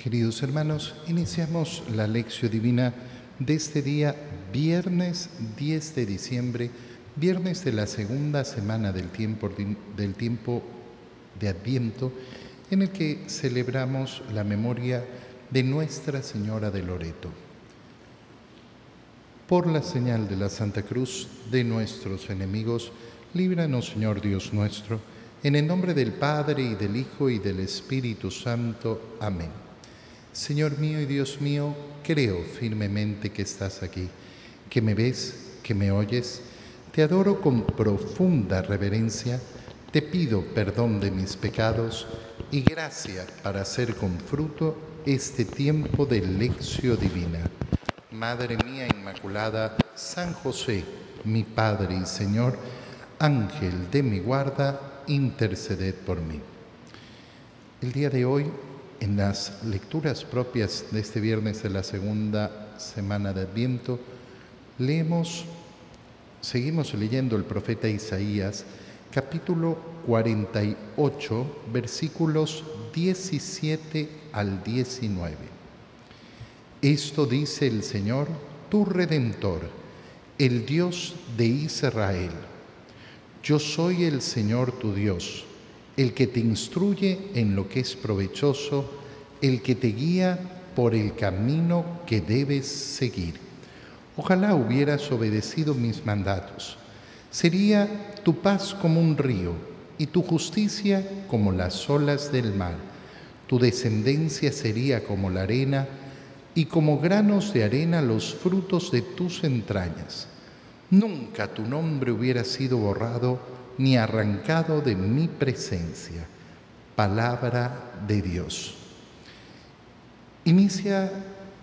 Queridos hermanos, iniciamos la lección divina de este día, viernes 10 de diciembre, viernes de la segunda semana del tiempo, del tiempo de Adviento, en el que celebramos la memoria de Nuestra Señora de Loreto. Por la señal de la Santa Cruz de nuestros enemigos, líbranos, Señor Dios nuestro, en el nombre del Padre y del Hijo y del Espíritu Santo. Amén. Señor mío y Dios mío, creo firmemente que estás aquí, que me ves, que me oyes. Te adoro con profunda reverencia, te pido perdón de mis pecados y gracia para hacer con fruto este tiempo de lección divina. Madre mía Inmaculada, San José, mi Padre y Señor, Ángel de mi guarda, interceded por mí. El día de hoy en las lecturas propias de este viernes de la segunda semana de Adviento, leemos, seguimos leyendo el profeta Isaías, capítulo 48, versículos 17 al 19. Esto dice el Señor, tu redentor, el Dios de Israel. Yo soy el Señor tu Dios el que te instruye en lo que es provechoso, el que te guía por el camino que debes seguir. Ojalá hubieras obedecido mis mandatos. Sería tu paz como un río y tu justicia como las olas del mar. Tu descendencia sería como la arena y como granos de arena los frutos de tus entrañas. Nunca tu nombre hubiera sido borrado ni arrancado de mi presencia. Palabra de Dios. Inicia,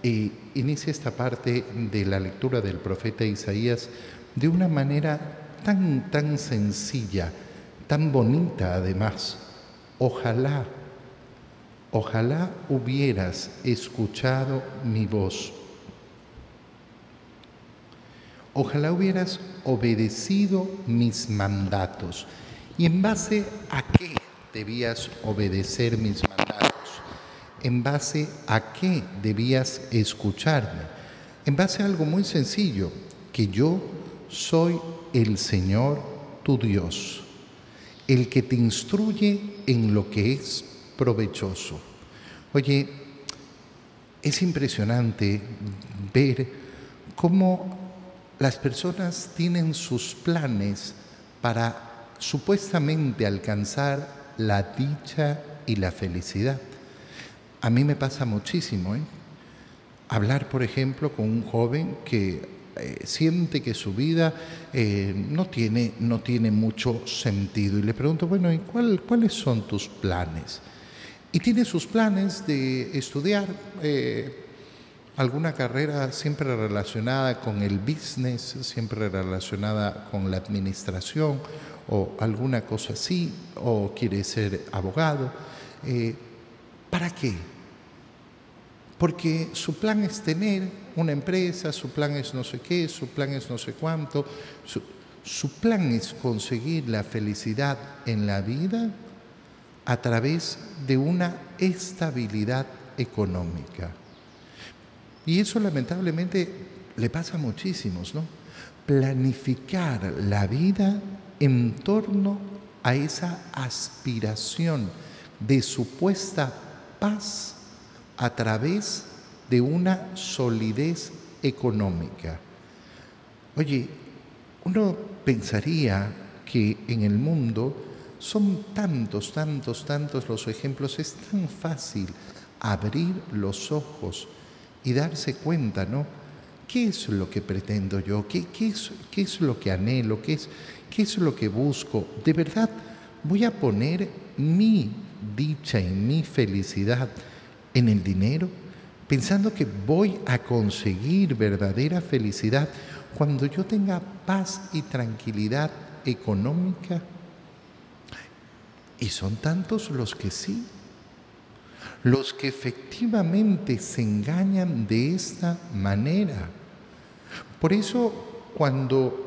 inicia esta parte de la lectura del profeta Isaías de una manera tan, tan sencilla, tan bonita además. Ojalá, ojalá hubieras escuchado mi voz ojalá hubieras obedecido mis mandatos. ¿Y en base a qué debías obedecer mis mandatos? ¿En base a qué debías escucharme? En base a algo muy sencillo, que yo soy el Señor tu Dios, el que te instruye en lo que es provechoso. Oye, es impresionante ver cómo las personas tienen sus planes para supuestamente alcanzar la dicha y la felicidad. A mí me pasa muchísimo, ¿eh? Hablar, por ejemplo, con un joven que eh, siente que su vida eh, no, tiene, no tiene mucho sentido y le pregunto, bueno, ¿y cuáles son tus planes? Y tiene sus planes de estudiar alguna carrera siempre relacionada con el business, siempre relacionada con la administración o alguna cosa así, o quiere ser abogado. Eh, ¿Para qué? Porque su plan es tener una empresa, su plan es no sé qué, su plan es no sé cuánto, su, su plan es conseguir la felicidad en la vida a través de una estabilidad económica. Y eso lamentablemente le pasa a muchísimos, ¿no? Planificar la vida en torno a esa aspiración de supuesta paz a través de una solidez económica. Oye, uno pensaría que en el mundo son tantos, tantos, tantos los ejemplos, es tan fácil abrir los ojos y darse cuenta, ¿no? ¿Qué es lo que pretendo yo? ¿Qué, qué, es, qué es, lo que anhelo? ¿Qué es, ¿Qué es lo que busco? ¿De verdad voy a poner mi dicha y mi felicidad en el dinero? Pensando que voy a conseguir verdadera felicidad cuando yo tenga paz y tranquilidad económica. Y son tantos los que sí los que efectivamente se engañan de esta manera. Por eso, cuando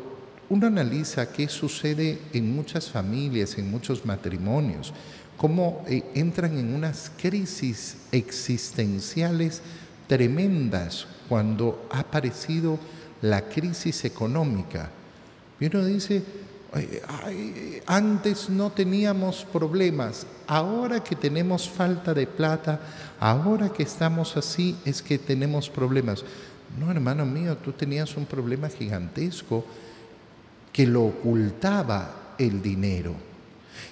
uno analiza qué sucede en muchas familias, en muchos matrimonios, cómo eh, entran en unas crisis existenciales tremendas cuando ha aparecido la crisis económica. Uno dice, antes no teníamos problemas, ahora que tenemos falta de plata, ahora que estamos así es que tenemos problemas. No, hermano mío, tú tenías un problema gigantesco que lo ocultaba el dinero,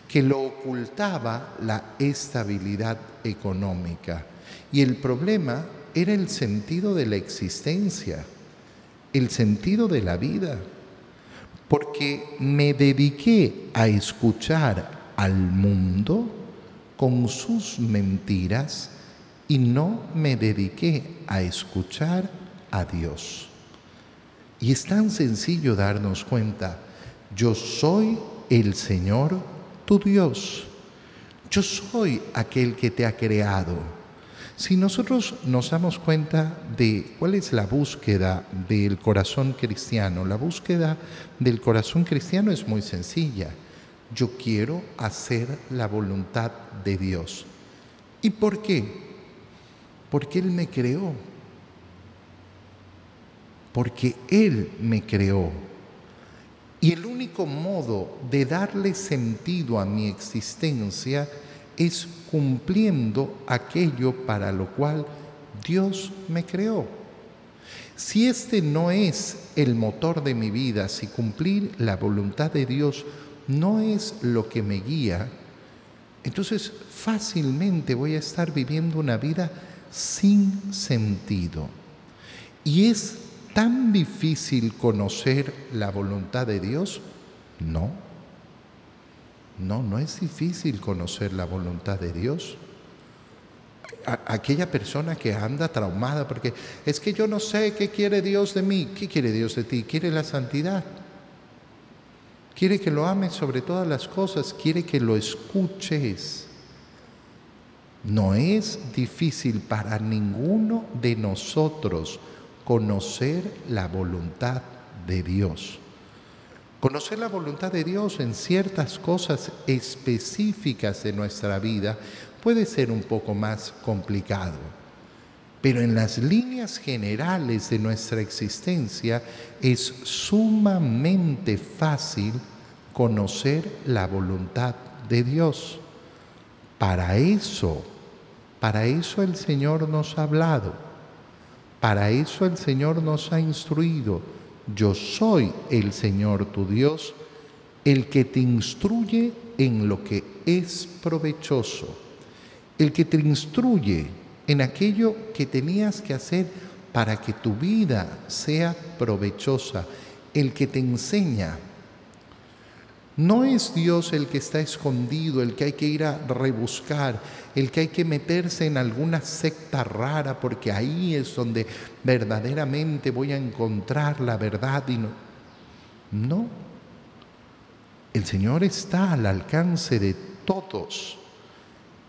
que lo ocultaba la estabilidad económica. Y el problema era el sentido de la existencia, el sentido de la vida porque me dediqué a escuchar al mundo con sus mentiras y no me dediqué a escuchar a Dios. Y es tan sencillo darnos cuenta, yo soy el Señor tu Dios, yo soy aquel que te ha creado si nosotros nos damos cuenta de cuál es la búsqueda del corazón cristiano, la búsqueda del corazón cristiano es muy sencilla. Yo quiero hacer la voluntad de Dios. ¿Y por qué? Porque Él me creó. Porque Él me creó. Y el único modo de darle sentido a mi existencia es cumpliendo aquello para lo cual Dios me creó. Si este no es el motor de mi vida, si cumplir la voluntad de Dios no es lo que me guía, entonces fácilmente voy a estar viviendo una vida sin sentido. ¿Y es tan difícil conocer la voluntad de Dios? No. No, no es difícil conocer la voluntad de Dios. aquella persona que anda traumada porque es que yo no sé qué quiere Dios de mí. ¿Qué quiere Dios de ti? Quiere la santidad. Quiere que lo ames sobre todas las cosas. Quiere que lo escuches. No es difícil para ninguno de nosotros conocer la voluntad de Dios. Conocer la voluntad de Dios en ciertas cosas específicas de nuestra vida puede ser un poco más complicado, pero en las líneas generales de nuestra existencia es sumamente fácil conocer la voluntad de Dios. Para eso, para eso el Señor nos ha hablado, para eso el Señor nos ha instruido yo soy el Señor tu Dios, el que te instruye en lo que es provechoso, el que te instruye en aquello que tenías que hacer para que tu vida sea provechosa, el que te enseña no es Dios el que está escondido, el que hay que ir a rebuscar, el que hay que meterse en alguna secta rara porque ahí es donde verdaderamente voy a encontrar la verdad y no. No. El Señor está al alcance de todos.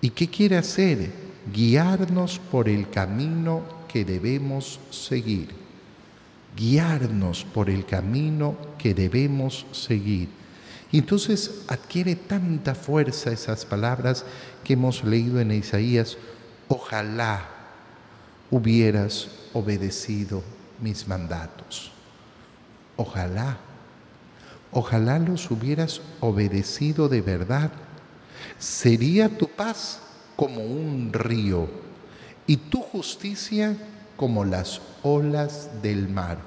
¿Y qué quiere hacer? Guiarnos por el camino que debemos seguir. Guiarnos por el camino que debemos seguir. Y entonces adquiere tanta fuerza esas palabras que hemos leído en Isaías, ojalá hubieras obedecido mis mandatos. Ojalá, ojalá los hubieras obedecido de verdad. Sería tu paz como un río y tu justicia como las olas del mar.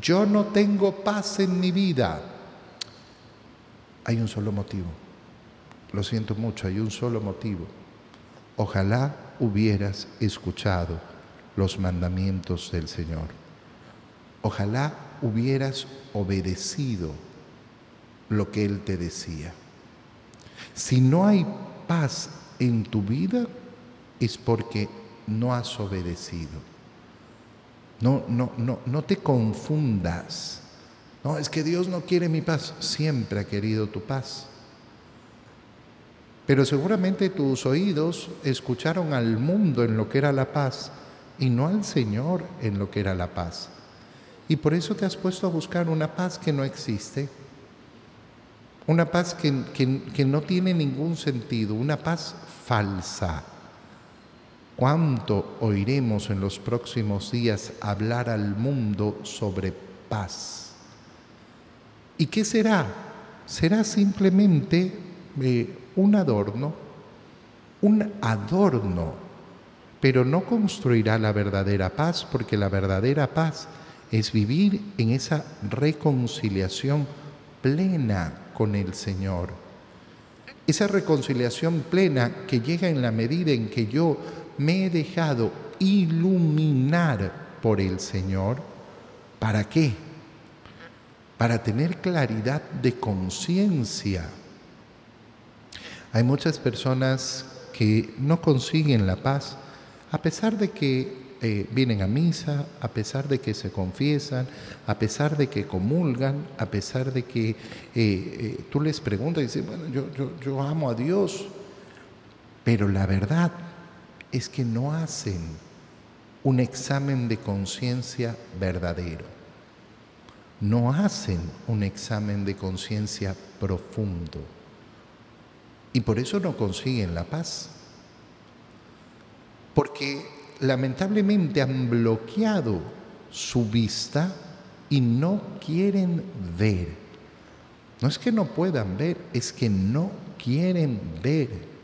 Yo no tengo paz en mi vida hay un solo motivo. Lo siento mucho, hay un solo motivo. Ojalá hubieras escuchado los mandamientos del Señor. Ojalá hubieras obedecido lo que Él te decía. Si no hay paz en tu vida, es porque no has obedecido. No, no, no, no te confundas no, es que Dios no quiere mi paz. Siempre ha querido tu paz. Pero seguramente tus oídos escucharon al mundo en lo que era la paz y no al Señor en lo que era la paz. Y por eso te has puesto a buscar una paz que no existe. una paz que, que no tiene ningún sentido, una paz falsa. ¿Cuánto oiremos en los próximos días hablar al mundo sobre paz? ¿Y qué será? Será simplemente eh, un adorno, un adorno, pero no construirá la verdadera paz, porque la verdadera paz es vivir en esa reconciliación plena con el Señor. Esa reconciliación plena que llega en la medida en que yo me he dejado iluminar por el Señor. ¿Para qué? Para tener claridad de conciencia. Hay muchas personas que no consiguen la paz a pesar de que eh, vienen a misa, a pesar de que se confiesan, a pesar de que comulgan, a pesar de que eh, eh, tú les preguntas y dices, bueno, yo, yo, yo amo a Dios, pero la verdad es que no hacen un examen de conciencia verdadero. No hacen un examen de conciencia profundo. Y por eso no consiguen la paz. Porque lamentablemente han bloqueado su vista y no quieren ver. No es que no puedan ver, es que no quieren ver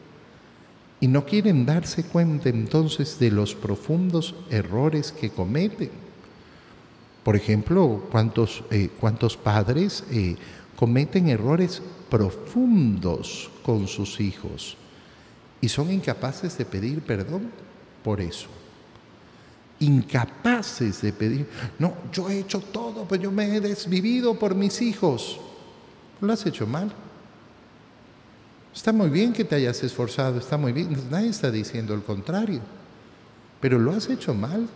y no quieren darse cuenta entonces de los profundos errores que cometen. Por ejemplo, ¿cuántos, eh, cuántos padres eh, cometen errores profundos con sus hijos y son incapaces de pedir perdón por eso? Incapaces de pedir, no, yo he hecho todo, pero yo me he desvivido por mis hijos. Lo has hecho mal. Está muy bien que te hayas esforzado, está muy bien, nadie está diciendo el contrario, pero lo has hecho mal.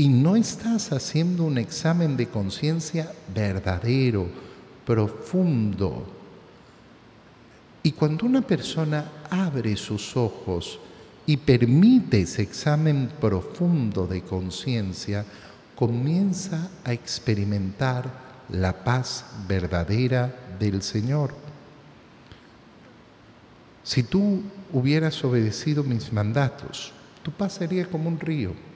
Y no estás haciendo un examen de conciencia verdadero, profundo. Y cuando una persona abre sus ojos y permite ese examen profundo de conciencia, comienza a experimentar la paz verdadera del Señor. Si tú hubieras obedecido mis mandatos, tu paz sería como un río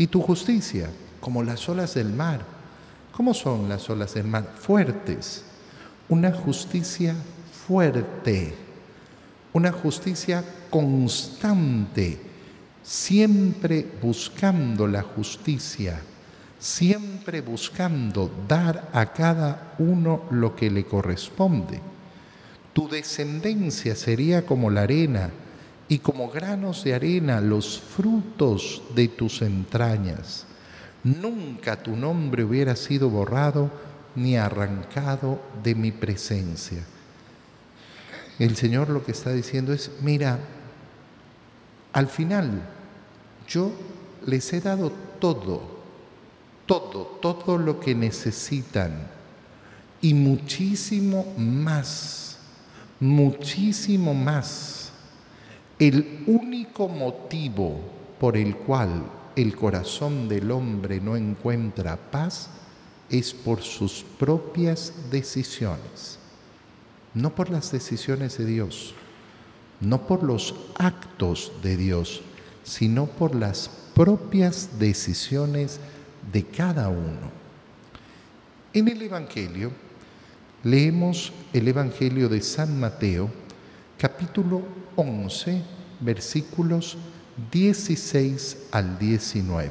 y tu justicia como las olas del mar. ¿Cómo son las olas del mar? Fuertes. Una justicia fuerte, una justicia constante, siempre buscando la justicia, siempre buscando dar a cada uno lo que le corresponde. Tu descendencia sería como la arena y como granos de arena los frutos de tus entrañas. Nunca tu nombre hubiera sido borrado ni arrancado de mi presencia. El Señor lo que está diciendo es, mira, al final yo les he dado todo, todo, todo lo que necesitan y muchísimo más muchísimo más. El único motivo por el cual el corazón del hombre no encuentra paz es por sus propias decisiones, no por las decisiones de Dios, no por los actos de Dios, sino por las propias decisiones de cada uno. En el Evangelio, Leemos el Evangelio de San Mateo, capítulo 11, versículos 16 al 19.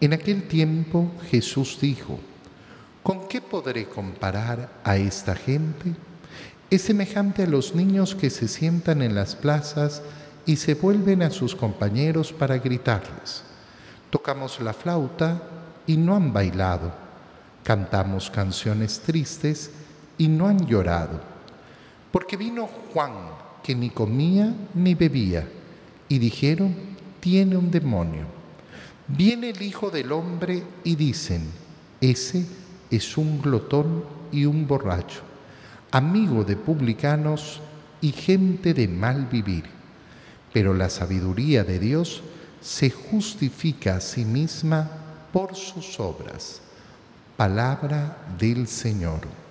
En aquel tiempo Jesús dijo, ¿con qué podré comparar a esta gente? Es semejante a los niños que se sientan en las plazas y se vuelven a sus compañeros para gritarles. Tocamos la flauta y no han bailado Cantamos canciones tristes y no han llorado. Porque vino Juan, que ni comía ni bebía, y dijeron, tiene un demonio. Viene el Hijo del Hombre y dicen, ese es un glotón y un borracho, amigo de publicanos y gente de mal vivir. Pero la sabiduría de Dios se justifica a sí misma por sus obras. Palabra del Señor.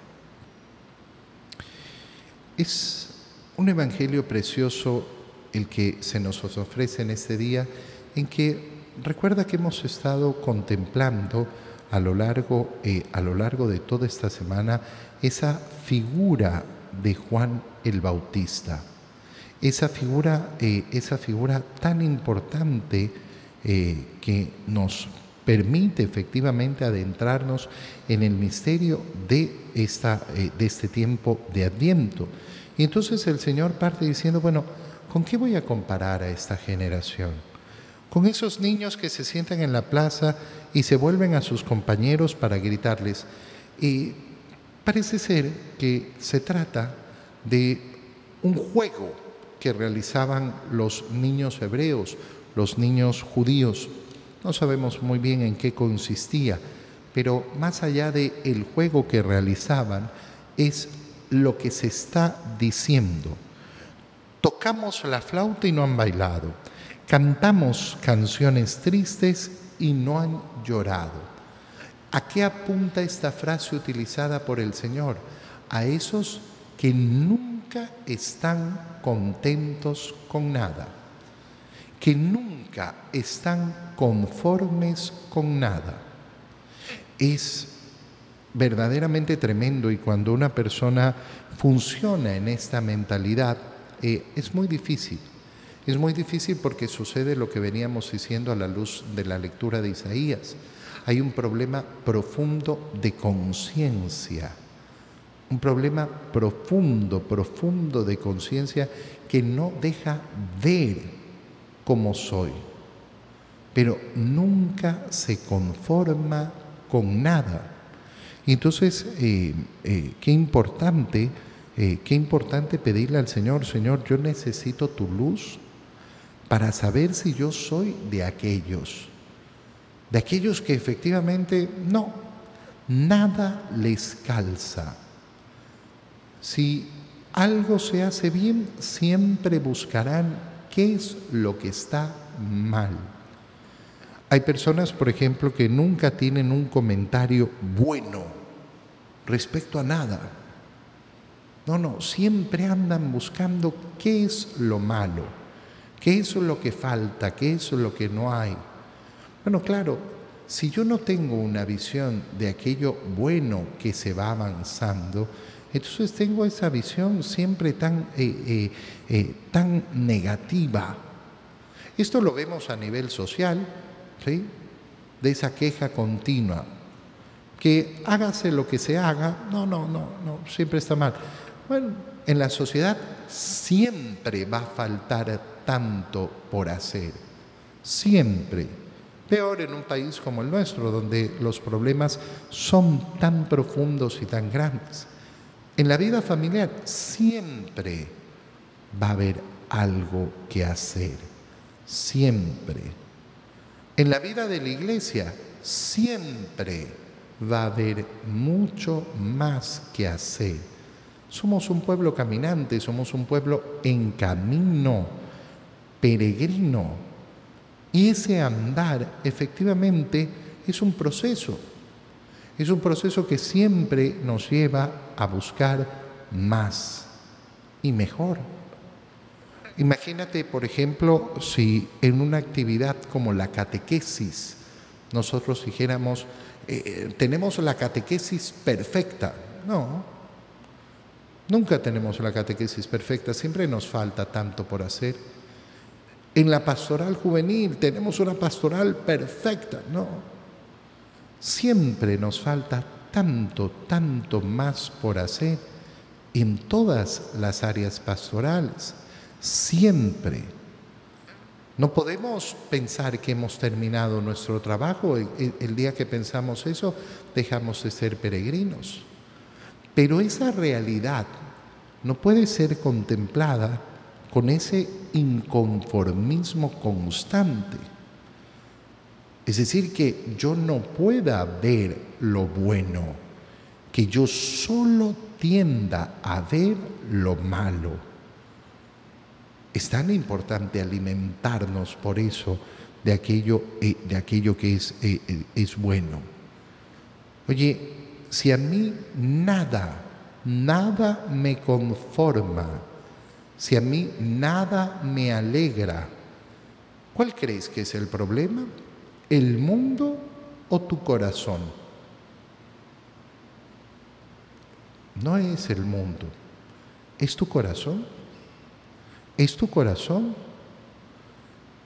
Es un evangelio precioso el que se nos ofrece en este día, en que recuerda que hemos estado contemplando a lo largo, eh, a lo largo de toda esta semana esa figura de Juan el Bautista, esa figura, eh, esa figura tan importante eh, que nos permite efectivamente adentrarnos en el misterio de, esta, de este tiempo de Adviento. Y entonces el Señor parte diciendo, bueno, ¿con qué voy a comparar a esta generación? Con esos niños que se sientan en la plaza y se vuelven a sus compañeros para gritarles. Y parece ser que se trata de un juego que realizaban los niños hebreos, los niños judíos. No sabemos muy bien en qué consistía, pero más allá de el juego que realizaban es lo que se está diciendo. Tocamos la flauta y no han bailado. Cantamos canciones tristes y no han llorado. ¿A qué apunta esta frase utilizada por el Señor? A esos que nunca están contentos con nada, que nunca están conformes con nada. Es verdaderamente tremendo y cuando una persona funciona en esta mentalidad, eh, es muy difícil. Es muy difícil porque sucede lo que veníamos diciendo a la luz de la lectura de Isaías. Hay un problema profundo de conciencia, un problema profundo, profundo de conciencia que no deja ver cómo soy, pero nunca se conforma con nada. Entonces, eh, eh, qué importante, eh, qué importante pedirle al Señor, Señor, yo necesito tu luz para saber si yo soy de aquellos, de aquellos que efectivamente no, nada les calza. Si algo se hace bien, siempre buscarán qué es lo que está mal. Hay personas, por ejemplo, que nunca tienen un comentario bueno respecto a nada. No, no, siempre andan buscando qué es lo malo, qué es lo que falta, qué es lo que no hay. Bueno, claro, si yo no tengo una visión de aquello bueno que se va avanzando, entonces tengo esa visión siempre tan, eh, eh, eh, tan negativa. Esto lo vemos a nivel social, de esa queja continua. Que hágase lo que se haga, no, no, no, no, siempre está mal. Bueno, en la sociedad siempre va a faltar tanto por hacer, siempre. Peor en un país como el nuestro, donde los problemas son tan profundos y tan grandes. En la vida familiar siempre va a haber algo que hacer, siempre. En la vida de la iglesia siempre va a haber mucho más que hacer. Somos un pueblo caminante, somos un pueblo en camino, peregrino. Y ese andar efectivamente es un proceso. Es un proceso que siempre nos lleva a buscar más y mejor. Imagínate, por ejemplo, si en una actividad como la catequesis nosotros dijéramos, eh, eh, tenemos la catequesis perfecta. No, nunca tenemos la catequesis perfecta, siempre nos falta tanto por hacer. En la pastoral juvenil tenemos una pastoral perfecta. No, siempre nos falta tanto, tanto más por hacer en todas las áreas pastorales siempre. No podemos pensar que hemos terminado nuestro trabajo. El, día que pensamos eso, dejamos de ser peregrinos. Pero esa realidad no puede ser contemplada con ese inconformismo constante. Es decir, que yo no pueda ver lo bueno, que yo solo tienda a ver lo malo. Es tan importante alimentarnos por eso de aquello, eh, de aquello que es, eh, eh, es bueno. Oye, si a mí nada nada me conforma, si a mí nada me alegra, ¿cuál crees que es el problema? ¿El mundo o tu corazón? No es el mundo, es tu corazón. Es tu corazón.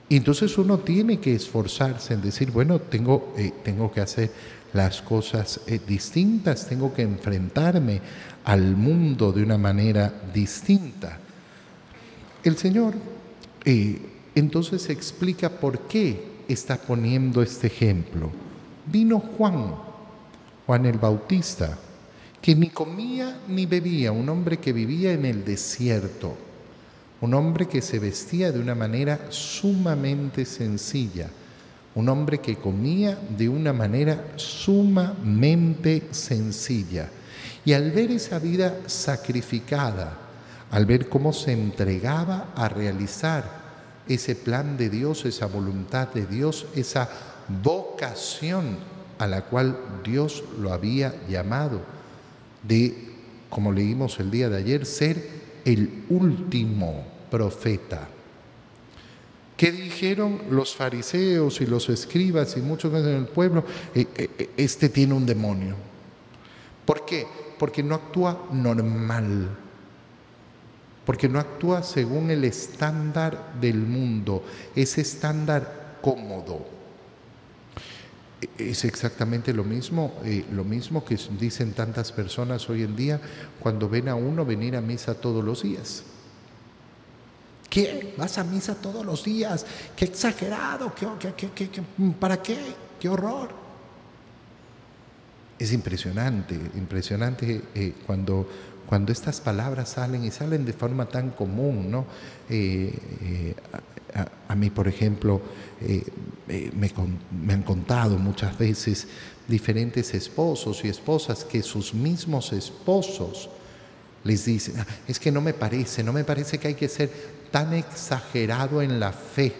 Y entonces uno tiene que esforzarse en decir, bueno, tengo, eh, tengo que hacer las cosas eh, distintas, tengo que enfrentarme al mundo de una manera distinta. El Señor eh, entonces explica por qué está poniendo este ejemplo. Vino Juan, Juan el Bautista, que ni comía ni bebía, un hombre que vivía en el desierto un hombre que se vestía de una manera sumamente sencilla, un hombre que comía de una manera sumamente sencilla. Y al ver esa vida sacrificada, al ver cómo se entregaba a realizar ese plan de Dios, esa voluntad de Dios, esa vocación a la cual Dios lo había llamado, de, como leímos el día de ayer, ser el último profeta. ¿Qué dijeron los fariseos y los escribas y muchos en el pueblo? Eh, eh, eh, este tiene un demonio. ¿Por qué? Porque no actúa normal. Porque no actúa según el estándar del mundo, ese estándar cómodo es exactamente lo mismo, eh, lo mismo que dicen tantas personas hoy en día cuando ven a uno venir a misa todos los días. ¿Qué? ¿Vas a misa todos los días? ¡Qué exagerado! ¿Qué, para qué? ¡Qué horror! Es impresionante, impresionante eh, cuando, cuando estas palabras salen y salen de forma tan común, ¿no? Eh, a, mí, por ejemplo, eh, eh, me, han contado muchas veces diferentes esposos y esposas que sus mismos esposos les dicen, ah, es que no me parece, no me parece que hay que ser tan exagerado en la fe.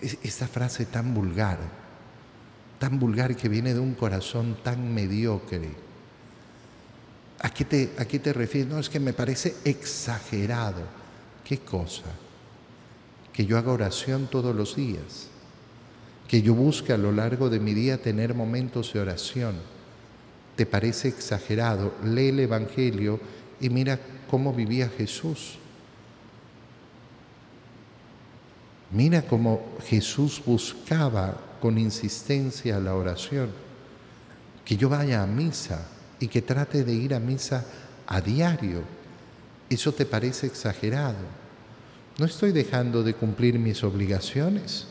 Esta frase tan vulgar, tan vulgar que viene de un corazón tan mediocre. ¿A qué te, a qué te refieres? No, es que me parece exagerado. ¿Qué cosa? que yo haga oración todos los días, que yo busque a lo largo de mi día tener momentos de oración. ¿Te parece exagerado? Lee el Evangelio y mira cómo vivía Jesús. Mira cómo Jesús buscaba con insistencia la oración. Que yo vaya a misa y que trate de ir a misa a diario. ¿Eso te parece exagerado? No estoy dejando de cumplir mis obligaciones.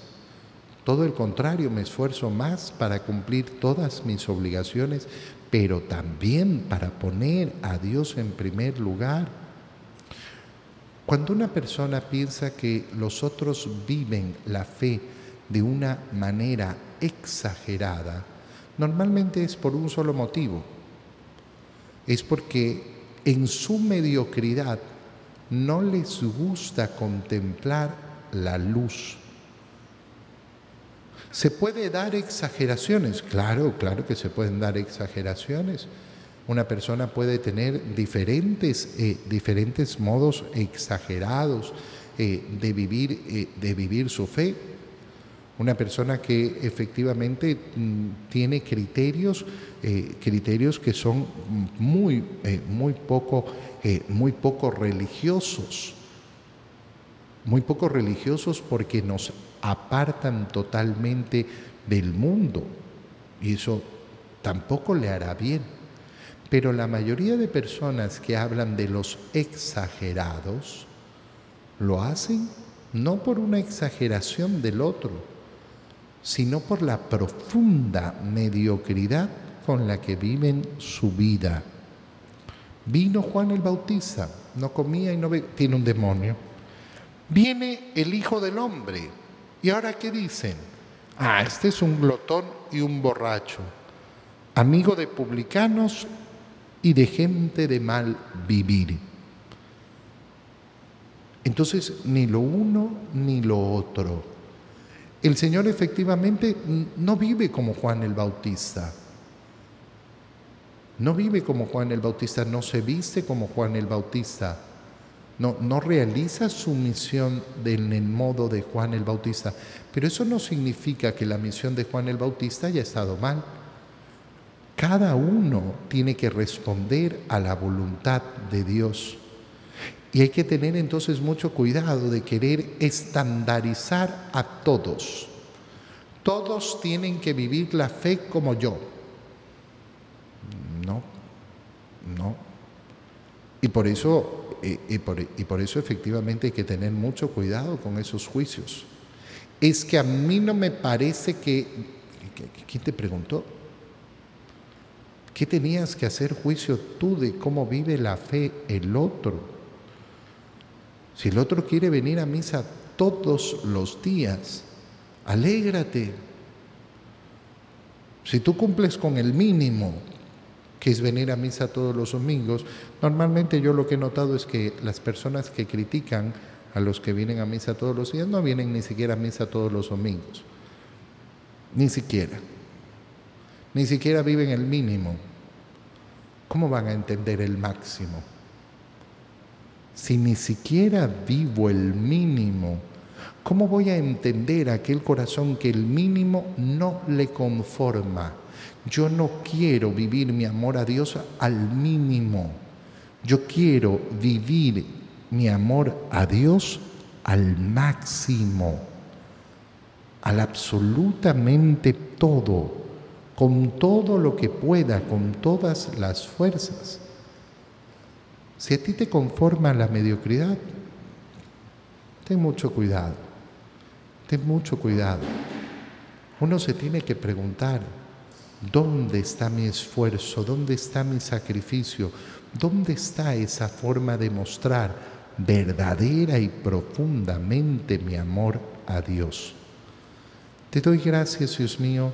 Todo el contrario, me esfuerzo más para cumplir todas mis obligaciones, pero también para poner a Dios en primer lugar. Cuando una persona piensa que los otros viven la fe de una manera exagerada, normalmente es por un solo motivo. Es porque en su mediocridad no les gusta contemplar la luz. ¿Se puede dar exageraciones? Claro, claro que se pueden dar exageraciones. Una persona puede tener diferentes, eh, diferentes modos exagerados eh, de, vivir, eh, de vivir su fe. Una persona que efectivamente mm, tiene criterios, criterios que son muy, muy poco muy poco religiosos, muy poco religiosos porque nos apartan totalmente del mundo y eso tampoco le hará bien. Pero la mayoría de personas que hablan de los exagerados lo hacen no por una exageración del otro, sino por la profunda mediocridad con la que viven su vida. Vino Juan el Bautista, no comía y no bebía, tiene un demonio. Viene el Hijo del Hombre. ¿Y ahora qué dicen? Ah, este es un glotón y un borracho, amigo de publicanos y de gente de mal vivir. Entonces, ni lo uno ni lo otro. El Señor efectivamente no vive como Juan el Bautista no vive como Juan el Bautista, no se viste como Juan el Bautista, no, no realiza su misión en el modo de Juan el Bautista. Pero eso no significa que la misión de Juan el Bautista haya estado mal. Cada uno tiene que responder a la voluntad de Dios. Y hay que tener entonces mucho cuidado de querer estandarizar a todos. Todos tienen que vivir la fe como yo. No, no. Y por eso, y, por, eso efectivamente hay que tener mucho cuidado con esos juicios. Es que a mí no me parece que... ¿Quién te preguntó? ¿Qué tenías que hacer juicio tú de cómo vive la fe el otro? Si el otro quiere venir a misa todos los días, alégrate. Si tú cumples con el mínimo, que es venir a misa todos los domingos, normalmente yo lo que he notado es que las personas que critican a los que vienen a misa todos los días no vienen ni siquiera a misa todos los domingos. Ni siquiera. Ni siquiera viven el mínimo. ¿Cómo van a entender el máximo? Si ni siquiera vivo el mínimo, ¿cómo voy a entender aquel corazón que el mínimo no le conforma? Yo no quiero vivir mi amor a Dios al mínimo. Yo quiero vivir mi amor a Dios al máximo, al absolutamente todo, con todo lo que pueda, con todas las fuerzas. Si a ti te conforma la mediocridad, ten mucho cuidado, ten mucho cuidado. Uno se tiene que preguntar, ¿Dónde está mi esfuerzo? ¿Dónde está mi sacrificio? ¿Dónde está esa forma de mostrar verdadera y profundamente mi amor a Dios? Te doy gracias, Dios mío,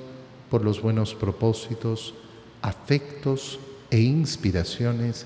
por los buenos propósitos, afectos e inspiraciones